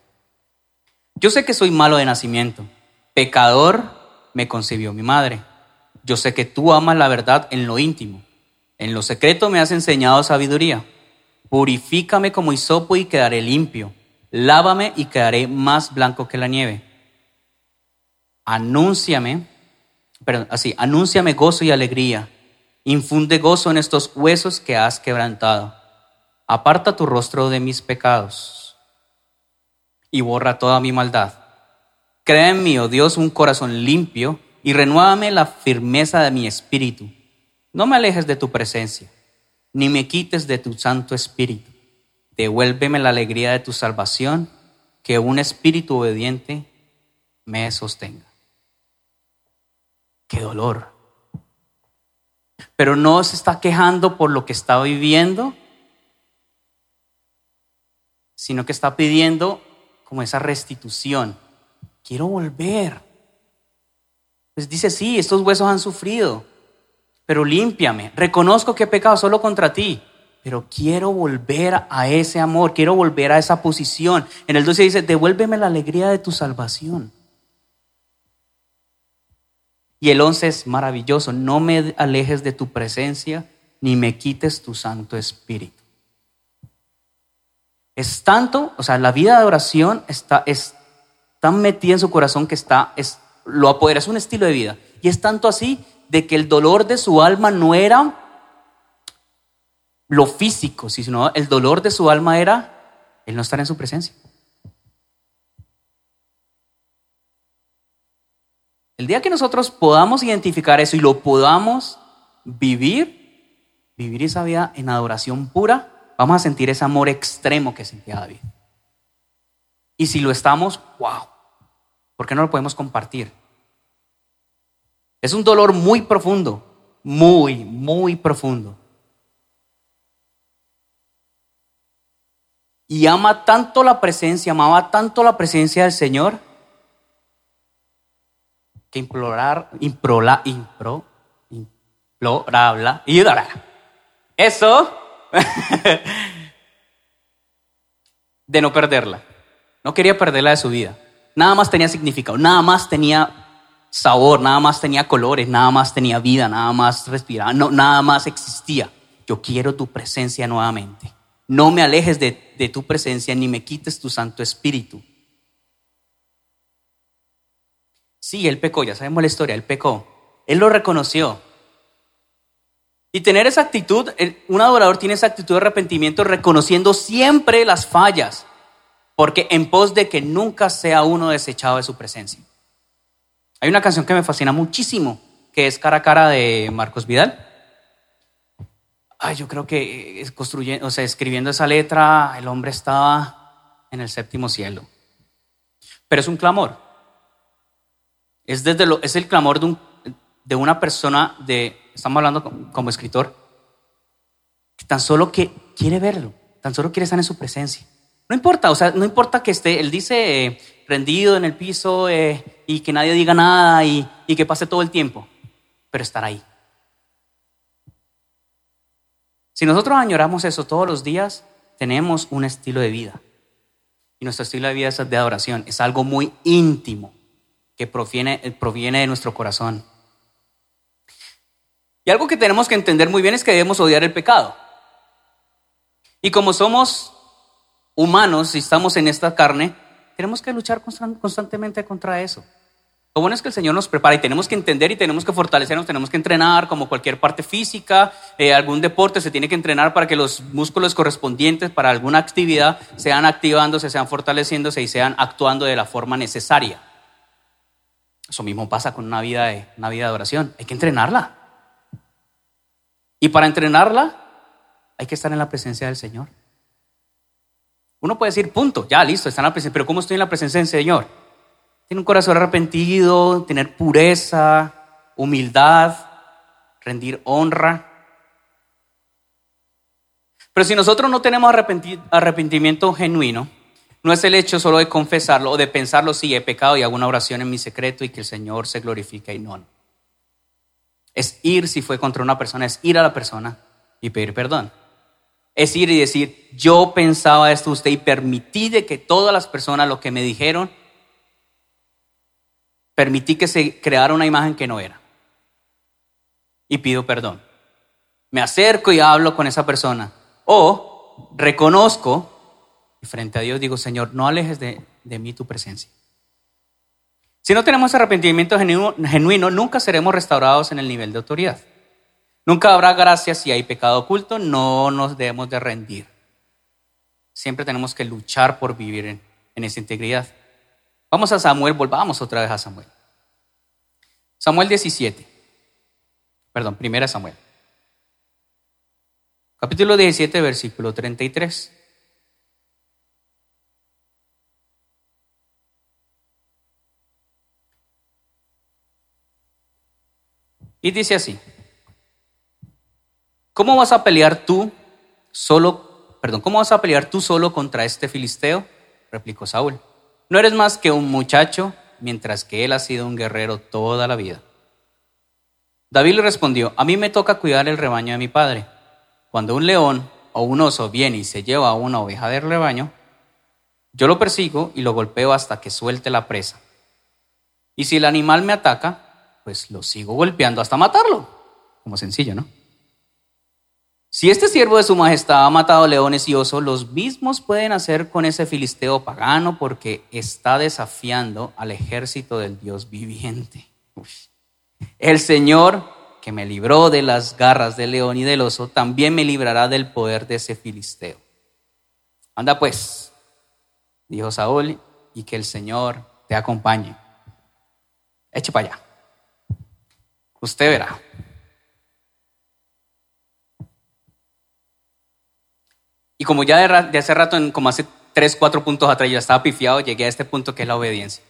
Yo sé que soy malo de nacimiento, pecador me concibió mi madre. Yo sé que tú amas la verdad en lo íntimo, en lo secreto me has enseñado sabiduría. Purifícame como hisopo y quedaré limpio. Lávame y quedaré más blanco que la nieve. Anúnciame, así, anúnciame gozo y alegría. Infunde gozo en estos huesos que has quebrantado. Aparta tu rostro de mis pecados y borra toda mi maldad. Crea en mí, oh Dios, un corazón limpio y renuévame la firmeza de mi espíritu. No me alejes de tu presencia ni me quites de tu Santo Espíritu. Devuélveme la alegría de tu salvación, que un espíritu obediente me sostenga. Qué dolor. Pero no se está quejando por lo que está viviendo, sino que está pidiendo como esa restitución. Quiero volver. Pues dice, sí, estos huesos han sufrido, pero límpiame. Reconozco que he pecado solo contra ti, pero quiero volver a ese amor, quiero volver a esa posición. En el 12 dice, devuélveme la alegría de tu salvación. Y el 11 es maravilloso, no me alejes de tu presencia ni me quites tu Santo Espíritu. Es tanto, o sea, la vida de oración está, es tan metida en su corazón que está, es, lo apodera, es un estilo de vida. Y es tanto así de que el dolor de su alma no era lo físico, sino el dolor de su alma era el no estar en su presencia. El día que nosotros podamos identificar eso y lo podamos vivir, vivir esa vida en adoración pura, vamos a sentir ese amor extremo que sentía David. Y si lo estamos, wow, ¿por qué no lo podemos compartir? Es un dolor muy profundo, muy, muy profundo. Y ama tanto la presencia, amaba tanto la presencia del Señor, que implorar, improla, impro, implorabla, y Eso de no perderla. No quería perderla de su vida. Nada más tenía significado, nada más tenía sabor, nada más tenía colores, nada más tenía vida, nada más respiraba, no, nada más existía. Yo quiero tu presencia nuevamente. No me alejes de, de tu presencia ni me quites tu Santo Espíritu. Sí, él pecó, ya sabemos la historia, él pecó. Él lo reconoció. Y tener esa actitud, un adorador tiene esa actitud de arrepentimiento reconociendo siempre las fallas, porque en pos de que nunca sea uno desechado de su presencia. Hay una canción que me fascina muchísimo, que es Cara a Cara de Marcos Vidal. Ay, yo creo que construyendo, o sea, escribiendo esa letra, el hombre estaba en el séptimo cielo. Pero es un clamor. Es, desde lo, es el clamor de una persona, de, estamos hablando como, escritor, que tan solo que quiere verlo, tan solo quiere estar en su presencia. No importa, o sea, no importa que esté, él dice eh, rendido en el piso eh, y que nadie diga nada y, que pase todo el tiempo, pero estar ahí. Si nosotros añoramos eso todos los días, tenemos un estilo de vida. Y nuestro estilo de vida es de adoración, es algo muy íntimo que proviene, proviene de nuestro corazón. Y algo que tenemos que entender muy bien es que debemos odiar el pecado. Y como somos humanos y estamos en esta carne, tenemos que luchar constantemente contra eso. Lo bueno es que el Señor nos prepara y tenemos que entender y tenemos que fortalecernos, tenemos que entrenar como cualquier parte física, eh, algún deporte se tiene que entrenar para que los músculos correspondientes para alguna actividad sean activándose, sean fortaleciéndose y sean actuando de la forma necesaria. Eso mismo pasa con una vida de, una vida de oración. Hay que entrenarla. Y para entrenarla hay que estar en la presencia del Señor. Uno puede decir, punto, ya listo, está en la presencia, pero ¿cómo estoy en la presencia del Señor? Tiene un corazón arrepentido, tener pureza, humildad, rendir honra. Pero si nosotros no tenemos arrepentimiento genuino, no es el hecho solo de confesarlo o de pensarlo, sí, he pecado y hago una oración en mi secreto y que el Señor se glorifique y no. Es ir, si fue contra una persona, es ir a la persona y pedir perdón. Es ir y decir, yo pensaba esto usted y permití de que todas las personas lo que me dijeron, permití que se creara una imagen que no era. Y pido perdón. Me acerco y hablo con esa persona. O reconozco y frente a Dios digo, Señor, no alejes de, mí tu presencia. Si no tenemos arrepentimiento genuino, nunca seremos restaurados en el nivel de autoridad. Nunca habrá gracia si hay pecado oculto, no nos debemos de rendir. Siempre tenemos que luchar por vivir en, en esa integridad. Vamos a Samuel, volvamos otra vez a Samuel. Samuel 17. Perdón, primera Samuel. Capítulo 17, versículo 33. Y dice así, ¿cómo vas a pelear tú solo, perdón, cómo vas a pelear tú solo contra este filisteo? replicó Saúl. No eres más que un muchacho, mientras que él ha sido un guerrero toda la vida. David le respondió, a mí me toca cuidar el rebaño de mi padre. Cuando un león o un oso viene y se lleva a una oveja del rebaño, yo lo persigo y lo golpeo hasta que suelte la presa. Y si el animal me ataca, pues lo sigo golpeando hasta matarlo. Como sencillo, ¿no? Si este siervo de su majestad ha matado leones y osos, los mismos pueden hacer con ese filisteo pagano porque está desafiando al ejército del Dios viviente. El Señor que me libró de las garras del león y del oso, también me librará del poder de ese filisteo. Anda pues, dijo Saúl, y que el Señor te acompañe. Eche para allá. Usted verá. Y como ya de, hace rato, en, como hace tres, cuatro puntos atrás, yo estaba pifiado, llegué a este punto que es la obediencia.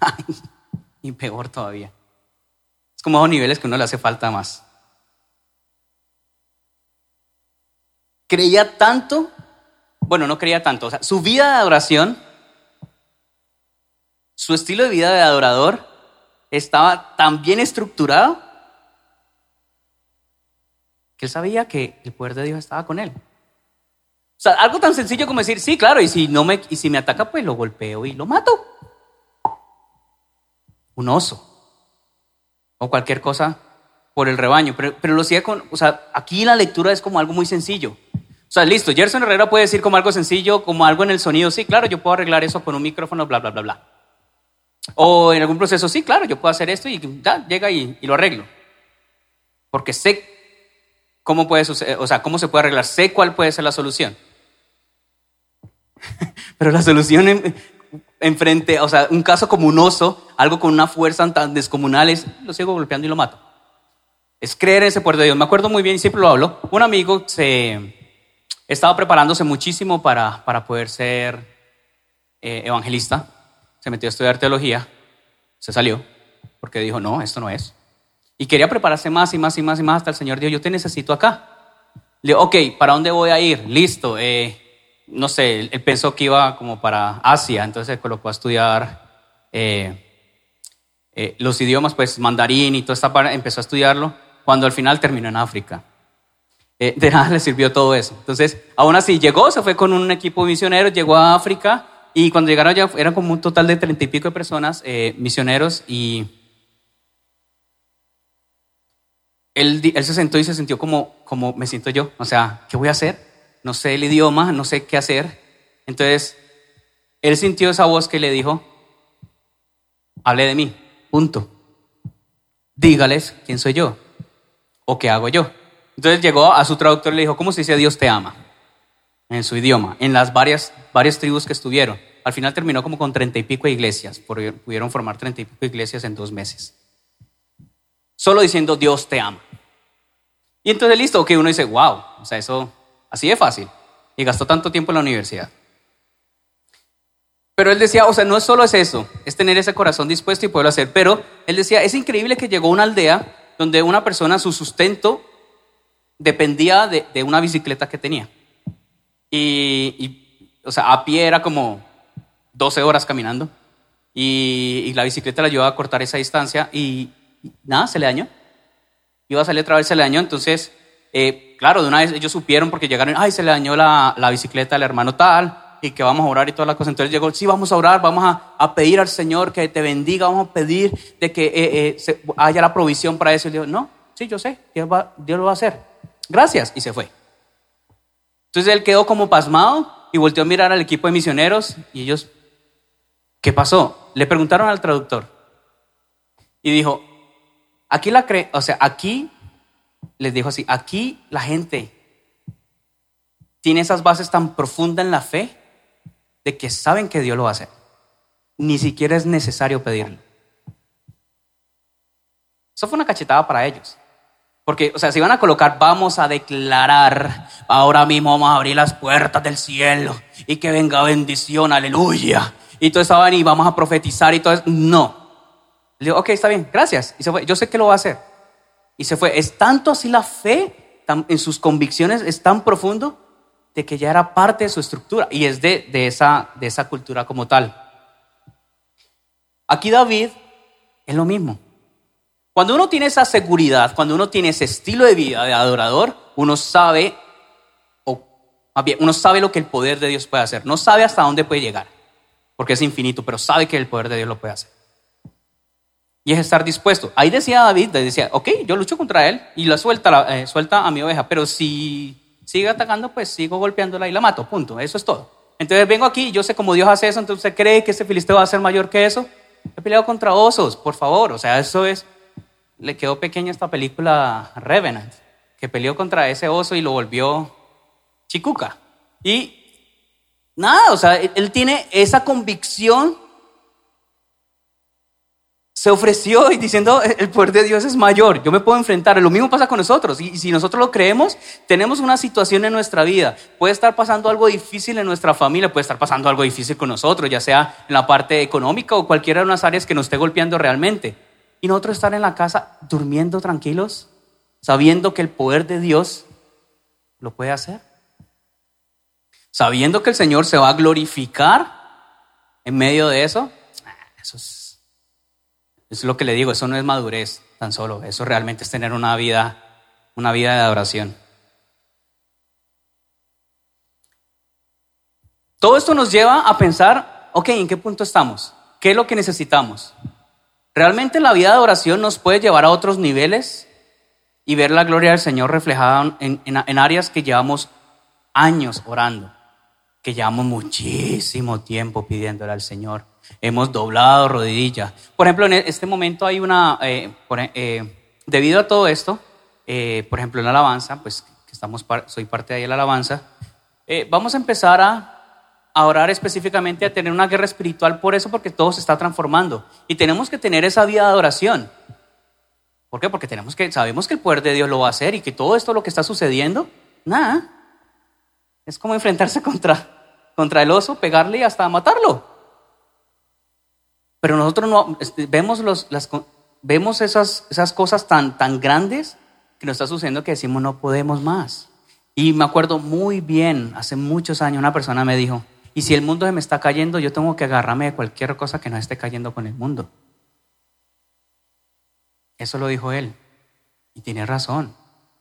y peor todavía. Es como a niveles que uno le hace falta más. Creía tanto, bueno, no creía tanto, o sea, su vida de adoración, su estilo de vida de adorador estaba tan bien estructurado que él sabía que el poder de Dios estaba con él. O sea, algo tan sencillo como decir, sí, claro, y si, no me, y si me ataca, pues lo golpeo y lo mato. Un oso. O cualquier cosa por el rebaño. Pero, pero lo hacía con, o sea, aquí la lectura es como algo muy sencillo. O sea, listo, Gerson Herrera puede decir como algo sencillo, como algo en el sonido, sí, claro, yo puedo arreglar eso con un micrófono, bla, bla, bla, bla. O en algún proceso, sí, claro, yo puedo hacer esto y ya, llega y, y lo arreglo. Porque sé cómo puede suceder, o sea, cómo se puede arreglar, sé cuál puede ser la solución. Pero la solución enfrente, o sea, un caso como un oso, algo con una fuerza tan descomunal, es lo sigo golpeando y lo mato. Es creer en ese poder de Dios. Me acuerdo muy bien, y siempre lo hablo, un amigo se estaba preparándose muchísimo para, para poder ser eh, evangelista se metió a estudiar teología, se salió, porque dijo, no, esto no es. Y quería prepararse más y más y más y más hasta el Señor dijo, yo te necesito acá. Le digo, ok, ¿para dónde voy a ir? Listo. Eh, no sé, él, pensó que iba como para Asia, entonces se colocó a estudiar eh, eh, los idiomas, pues mandarín y toda esta parte, empezó a estudiarlo, cuando al final terminó en África. de nada le sirvió todo eso. Entonces, aún así, llegó, se fue con un equipo misionero, llegó a África y cuando llegaron ya eran como un total de treinta y pico de personas, eh, misioneros, y él, se sentó y se sintió como, como me siento yo. O sea, ¿qué voy a hacer? No sé el idioma, no sé qué hacer. Entonces, él sintió esa voz que le dijo, hable de mí, punto. Dígales quién soy yo o qué hago yo. Entonces llegó a su traductor y le dijo, ¿cómo se dice Dios te ama? En su idioma, en las varias, varias tribus que estuvieron. Al final terminó como con treinta y pico iglesias, pudieron formar treinta y pico iglesias en dos meses. Solo diciendo Dios te ama. Y entonces listo, que uno dice, wow, o sea, eso así de fácil. Y gastó tanto tiempo en la universidad. Pero él decía, o sea, no solo es eso, es tener ese corazón dispuesto y poderlo hacer. Pero él decía, es increíble que llegó a una aldea donde una persona, su sustento dependía de, una bicicleta que tenía. Y, y, o sea, a pie era como 12 horas caminando y, la bicicleta la ayudaba a cortar esa distancia y, nada, se le dañó. Iba a salir otra vez, se le dañó. Entonces, eh, claro, de una vez ellos supieron porque llegaron, ay, se le dañó la, la bicicleta al hermano tal y que vamos a orar y todas las cosas. Entonces llegó, sí, vamos a orar, vamos a, a pedir al Señor que te bendiga, vamos a pedir de que eh, eh, haya la provisión para eso. Y dijo, no, sí, yo sé, Dios, va, Dios lo va a hacer. Gracias. Y se fue. Entonces él quedó como pasmado y volteó a mirar al equipo de misioneros y ellos ¿Qué pasó? Le preguntaron al traductor y dijo, aquí la cree, o sea, aquí les dijo así, aquí la gente tiene esas bases tan profundas en la fe de que saben que Dios lo hacer. Ni siquiera es necesario pedirlo. Eso fue una cachetada para ellos. Porque, o sea, si van a colocar, vamos a declarar, ahora mismo vamos a abrir las puertas del cielo y que venga bendición, aleluya y todo estaba y vamos a profetizar y todo eso. No. Le digo, ok, está bien, gracias. Y se fue. Yo sé que lo va a hacer. Y se fue. Es tanto así la fe en sus convicciones, es tan profundo de que ya era parte de su estructura y es de, de, esa, de esa cultura como tal. Aquí David es lo mismo. Cuando uno tiene esa seguridad, cuando uno tiene ese estilo de vida de adorador, uno sabe, o bien, uno sabe lo que el poder de Dios puede hacer, no sabe hasta dónde puede llegar porque es infinito, pero sabe que el poder de Dios lo puede hacer. Y es estar dispuesto. Ahí decía David, decía, ok, yo lucho contra él y la suelta, eh, suelta a mi oveja, pero si sigue atacando, pues sigo golpeándola y la mato, punto. Eso es todo. Entonces vengo aquí, yo sé cómo Dios hace eso, entonces cree que ese filisteo va a ser mayor que eso. He peleado contra osos, por favor. O sea, eso es. Le quedó pequeña esta película Revenant, que peleó contra ese oso y lo volvió chicuca. Y Nada, o sea, él tiene esa convicción se ofreció y diciendo, el poder de Dios es mayor, yo me puedo enfrentar. Lo mismo pasa con nosotros. Y si nosotros lo creemos, tenemos una situación en nuestra vida. Puede estar pasando algo difícil en nuestra familia, puede estar pasando algo difícil con nosotros, ya sea en la parte económica o cualquiera de las áreas que nos esté golpeando realmente. Y nosotros estar en la casa durmiendo tranquilos, sabiendo que el poder de Dios lo puede hacer. Sabiendo que el Señor se va a glorificar en medio de eso. Ah, eso es es lo que le digo, eso no es madurez tan solo, eso realmente es tener una vida, una vida de adoración. Todo esto nos lleva a pensar, ok, ¿en qué punto estamos? ¿Qué es lo que necesitamos? ¿Realmente la vida de adoración nos puede llevar a otros niveles y ver la gloria del Señor reflejada en, en áreas que llevamos años orando, que llevamos muchísimo tiempo pidiéndole al Señor? Hemos doblado rodillas. Por ejemplo, en este momento hay una, eh, eh, debido a todo esto, eh, por ejemplo, en la alabanza, pues que estamos, soy parte de ahí la alabanza, vamos a empezar a, a orar específicamente, a tener una guerra espiritual por eso, porque todo se está transformando. Y tenemos que tener esa vida de adoración. ¿Por qué? Porque tenemos que, sabemos que el poder de Dios lo va a hacer y que todo esto lo que está sucediendo, nada, es como enfrentarse contra, contra el oso, pegarle y hasta matarlo. Pero nosotros no este, vemos, los, vemos esas, esas cosas tan, tan grandes que nos está sucediendo que decimos no podemos más. Y me acuerdo muy bien, hace muchos años una persona me dijo, y si el mundo se me está cayendo, yo tengo que agarrarme de cualquier cosa que no esté cayendo con el mundo. Eso lo dijo él. Y tiene razón.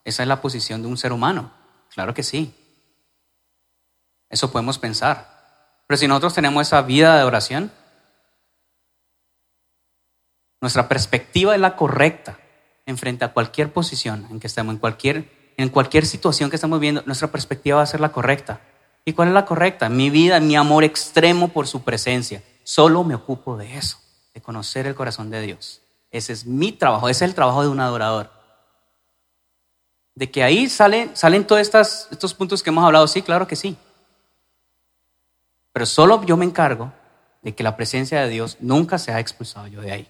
Esa es la posición de un ser humano. Claro que sí. Eso podemos pensar. Pero si nosotros tenemos esa vida de oración, nuestra perspectiva es la correcta en frente a cualquier posición en que estemos, en cualquier, en cualquier situación que estamos viendo, nuestra perspectiva va a ser la correcta. ¿Y cuál es la correcta? Mi vida, mi amor extremo por su presencia. Solo me ocupo de eso, de conocer el corazón de Dios. Ese es mi trabajo, ese es el trabajo de un adorador. De que ahí salen, salen todos estos, estos puntos que hemos hablado, sí, claro que sí. Pero solo yo me encargo de que la presencia de Dios nunca se ha expulsado yo de ahí.